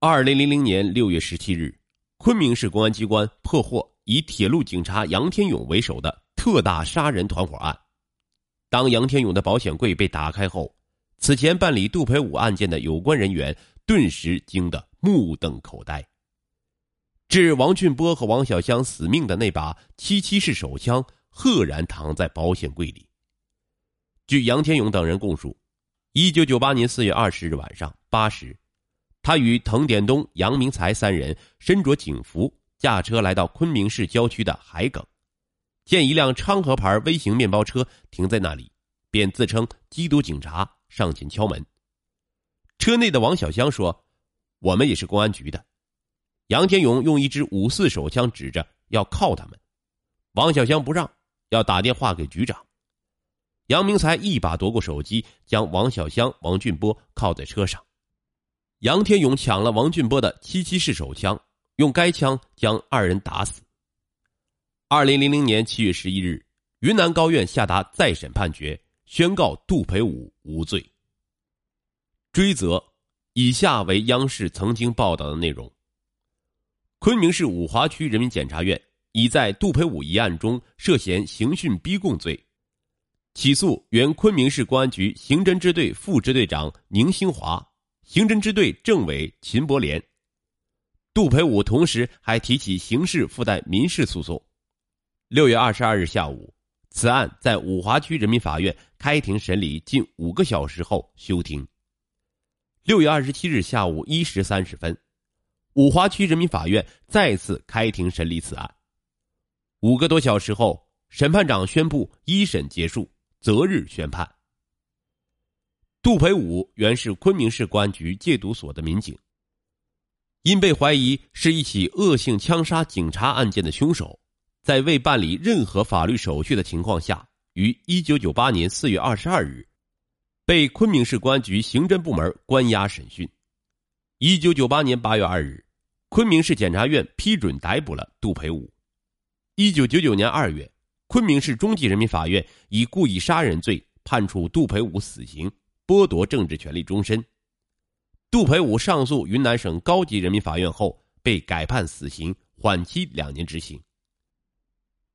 二零零零年六月十七日，昆明市公安机关破获以铁路警察杨天勇为首的特大杀人团伙案。当杨天勇的保险柜被打开后，此前办理杜培武案件的有关人员顿时惊得目瞪口呆。致王俊波和王小香死命的那把七七式手枪，赫然躺在保险柜里。据杨天勇等人供述，一九九八年四月二十日晚上八时，他与滕典东、杨明才三人身着警服，驾车来到昆明市郊区的海埂，见一辆昌河牌微型面包车停在那里，便自称缉毒警察上前敲门。车内的王小香说：“我们也是公安局的。”杨天勇用一支五四手枪指着要铐他们，王小香不让，要打电话给局长。杨明才一把夺过手机，将王小香、王俊波铐在车上。杨天勇抢了王俊波的七七式手枪，用该枪将二人打死。二零零零年七月十一日，云南高院下达再审判决，宣告杜培武无罪。追责：以下为央视曾经报道的内容。昆明市五华区人民检察院已在杜培武一案中涉嫌刑讯逼供罪，起诉原昆明市公安局刑侦支队副支队长宁兴华、刑侦支队政委秦伯廉。杜培武同时还提起刑事附带民事诉讼。六月二十二日下午，此案在五华区人民法院开庭审理近五个小时后休庭。六月二十七日下午一时三十分。五华区人民法院再次开庭审理此案，五个多小时后，审判长宣布一审结束，择日宣判。杜培武原是昆明市公安局戒毒所的民警，因被怀疑是一起恶性枪杀警察案件的凶手，在未办理任何法律手续的情况下，于一九九八年四月二十二日，被昆明市公安局刑侦部门关押审讯。一九九八年八月二日。昆明市检察院批准逮捕了杜培武。一九九九年二月，昆明市中级人民法院以故意杀人罪判处杜培武死刑，剥夺政治权利终身。杜培武上诉云南省高级人民法院后，被改判死刑，缓期两年执行。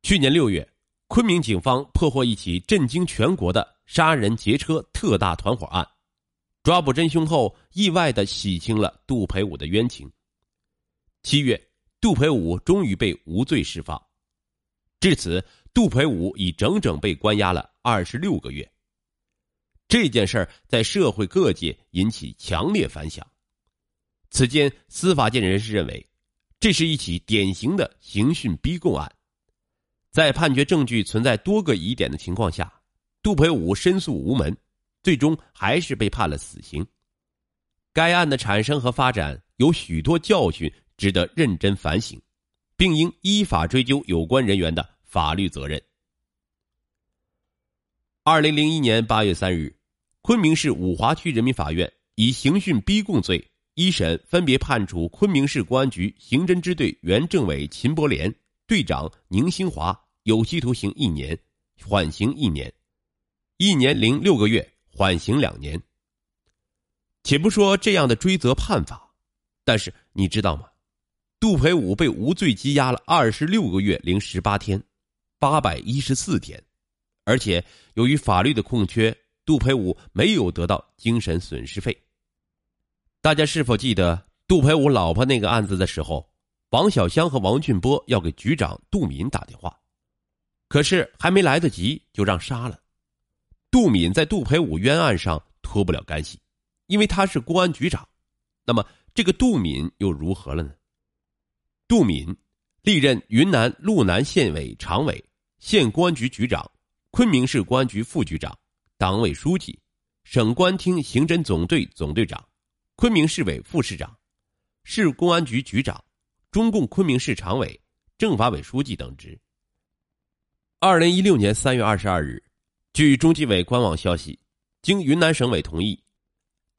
去年六月，昆明警方破获一起震惊全国的杀人劫车特大团伙案，抓捕真凶后，意外的洗清了杜培武的冤情。七月，杜培武终于被无罪释放。至此，杜培武已整整被关押了二十六个月。这件事在社会各界引起强烈反响。此间，司法界人士认为，这是一起典型的刑讯逼供案。在判决证据存在多个疑点的情况下，杜培武申诉无门，最终还是被判了死刑。该案的产生和发展有许多教训。值得认真反省，并应依法追究有关人员的法律责任。二零零一年八月三日，昆明市五华区人民法院以刑讯逼供罪一审分别判处昆明市公安局刑侦支队原政委秦伯廉、队长宁兴华有期徒刑一年，缓刑一年；一年零六个月，缓刑两年。且不说这样的追责判罚，但是你知道吗？杜培武被无罪羁押了二十六个月零十八天，八百一十四天，而且由于法律的空缺，杜培武没有得到精神损失费。大家是否记得杜培武老婆那个案子的时候，王小香和王俊波要给局长杜敏打电话，可是还没来得及就让杀了。杜敏在杜培武冤案上脱不了干系，因为他是公安局长。那么这个杜敏又如何了呢？杜敏历任云南路南县委常委、县公安局局长、昆明市公安局副局长、党委书记、省公安厅刑侦总队总队长、昆明市委副市长、市公安局局长、中共昆明市常委、政法委书记等职。二零一六年三月二十二日，据中纪委官网消息，经云南省委同意，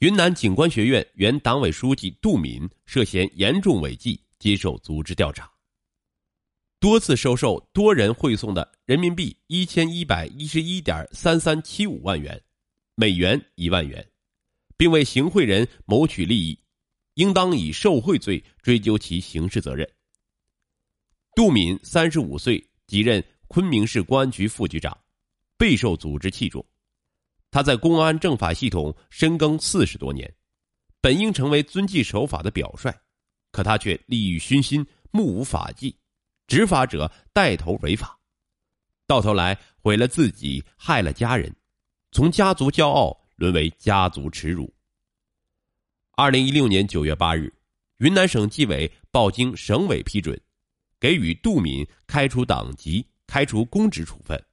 云南警官学院原党委书记杜敏涉嫌严重违纪。接受组织调查，多次收受多人汇送的人民币一千一百一十一点三三七五万元，美元一万元，并为行贿人谋取利益，应当以受贿罪追究其刑事责任。杜敏三十五岁，即任昆明市公安局副局长，备受组织器重。他在公安政法系统深耕四十多年，本应成为遵纪守法的表率，可他却利欲熏心，目无法纪，执法者带头违法，到头来毁了自己，害了家人，从家族骄傲沦为家族耻辱。二零一六年九月八日，云南省纪委报经省委批准，给予杜敏开除党籍、开除公职处分，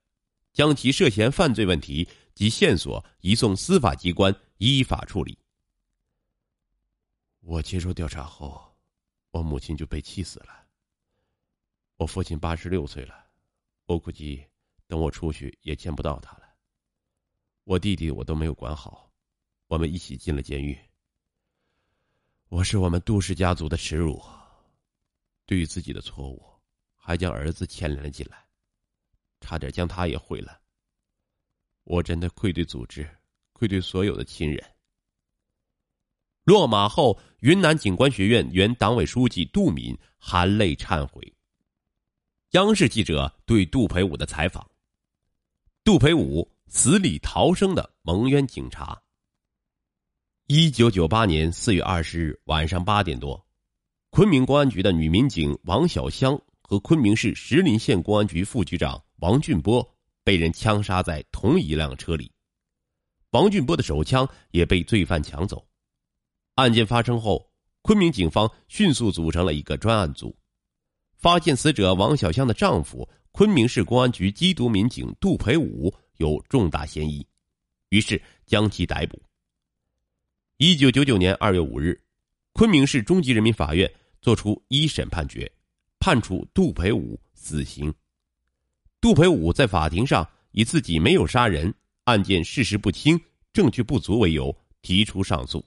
将其涉嫌犯罪问题。及线索移送司法机关依法处理。我接受调查后，我母亲就被气死了。我父亲八十六岁了，我估计等我出去也见不到他了。我弟弟我都没有管好，我们一起进了监狱。我是我们杜氏家族的耻辱，对于自己的错误，还将儿子牵连了进来，差点将他也毁了。我真的愧对组织，愧对所有的亲人。落马后，云南警官学院原党委书记杜敏含泪忏悔。央视记者对杜培武的采访：杜培武死里逃生的蒙冤警察。一九九八年四月二十日晚上八点多，昆明公安局的女民警王小香和昆明市石林县公安局副局长王俊波。被人枪杀在同一辆车里，王俊波的手枪也被罪犯抢走。案件发生后，昆明警方迅速组成了一个专案组，发现死者王小香的丈夫昆明市公安局缉毒民警杜培武有重大嫌疑，于是将其逮捕。一九九九年二月五日，昆明市中级人民法院作出一审判决，判处杜培武死刑。杜培武在法庭上以自己没有杀人、案件事实不清、证据不足为由提出上诉。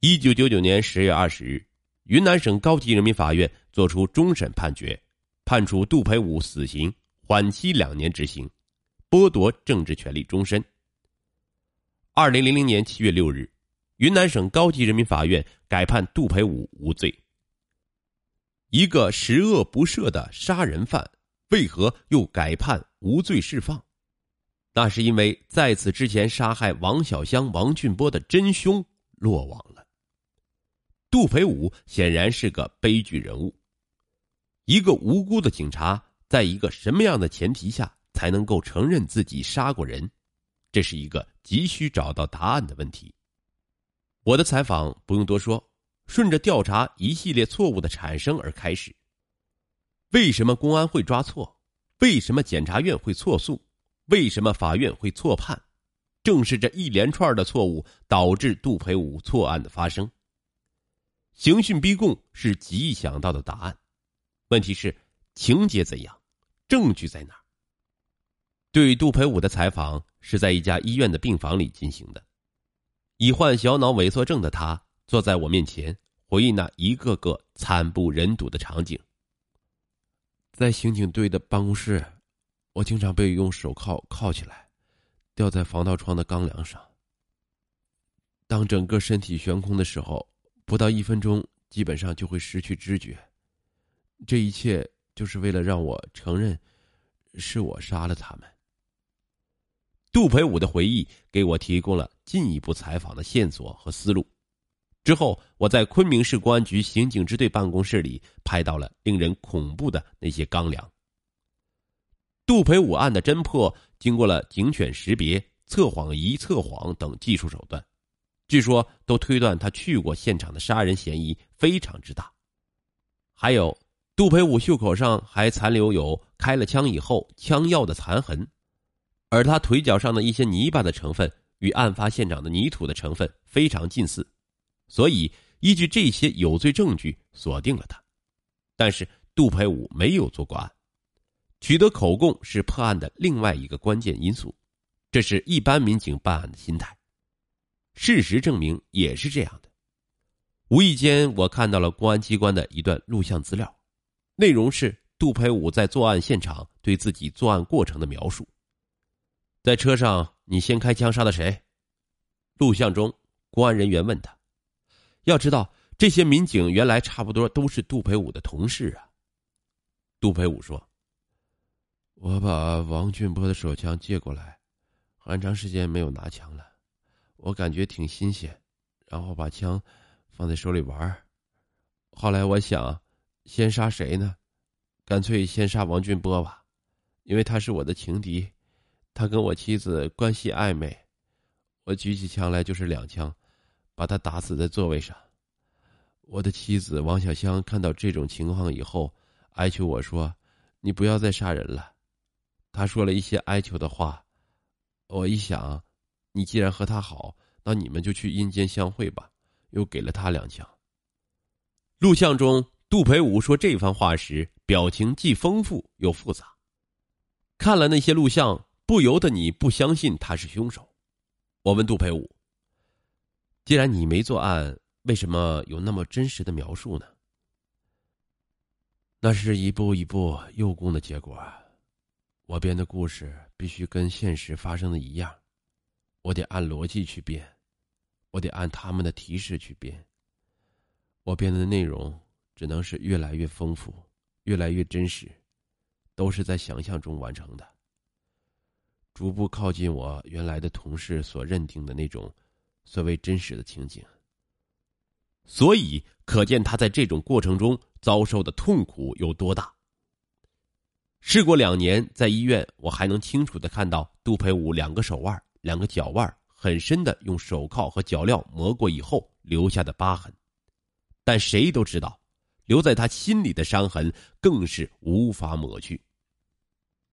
一九九九年十月二十日，云南省高级人民法院作出终审判决，判处杜培武死刑，缓期两年执行，剥夺政治权利终身。二零零零年七月六日，云南省高级人民法院改判杜培武无罪。一个十恶不赦的杀人犯。为何又改判无罪释放？那是因为在此之前杀害王小香、王俊波的真凶落网。杜培武显然是个悲剧人物。一个无辜的警察，在一个什么样的前提下才能够承认自己杀过人？这是一个急需找到答案的问题。我的采访不用多说，顺着调查一系列错误的产生而开始。为什么公安会抓错？为什么检察院会错诉？为什么法院会错判？正是这一连串的错误导致杜培武错案的发生。刑讯逼供是极易想到的答案，问题是情节怎样，证据在哪？对杜培武的采访是在一家医院的病房里进行的，已患小脑萎缩症的他坐在我面前，回忆那一个个惨不忍睹的场景。在刑警队的办公室，我经常被用手铐铐起来，吊在防盗窗的钢梁上。当整个身体悬空的时候，不到一分钟，基本上就会失去知觉。这一切就是为了让我承认，是我杀了他们。杜培武的回忆给我提供了进一步采访的线索和思路。之后，我在昆明市公安局刑警支队办公室里拍到了令人恐怖的那些钢梁。杜培武案的侦破经过了警犬识别、测谎仪测谎等技术手段，据说都推断他去过现场的杀人嫌疑非常之大。还有，杜培武袖口上还残留有开了枪以后枪药的残痕，而他腿脚上的一些泥巴的成分与案发现场的泥土的成分非常近似。所以，依据这些有罪证据，锁定了他。但是，杜培武没有做过案，取得口供是破案的另外一个关键因素。这是一般民警办案的心态。事实证明也是这样的。无意间，我看到了公安机关的一段录像资料，内容是杜培武在作案现场对自己作案过程的描述。在车上，你先开枪杀的谁？录像中，公安人员问他。要知道，这些民警原来差不多都是杜培武的同事啊。杜培武说：“我把王俊波的手枪借过来，很长时间没有拿枪了，我感觉挺新鲜，然后把枪放在手里玩后来我想，先杀谁呢？干脆先杀王俊波吧，因为他是我的情敌，他跟我妻子关系暧昧。我举起枪来就是两枪。”把他打死在座位上。我的妻子王小香看到这种情况以后，哀求我说：“你不要再杀人了。”他说了一些哀求的话。我一想，你既然和他好，那你们就去阴间相会吧。又给了他两枪。录像中，杜培武说这番话时，表情既丰富又复杂。看了那些录像，不由得你不相信他是凶手。我问杜培武。既然你没作案，为什么有那么真实的描述呢？那是一步一步诱供的结果。我编的故事必须跟现实发生的一样，我得按逻辑去编，我得按他们的提示去编。我编的内容只能是越来越丰富，越来越真实，都是在想象中完成的，逐步靠近我原来的同事所认定的那种。所谓真实的情景，所以可见他在这种过程中遭受的痛苦有多大。事过两年，在医院，我还能清楚的看到杜培武两个手腕、两个脚腕很深的用手铐和脚镣磨过以后留下的疤痕，但谁都知道，留在他心里的伤痕更是无法抹去。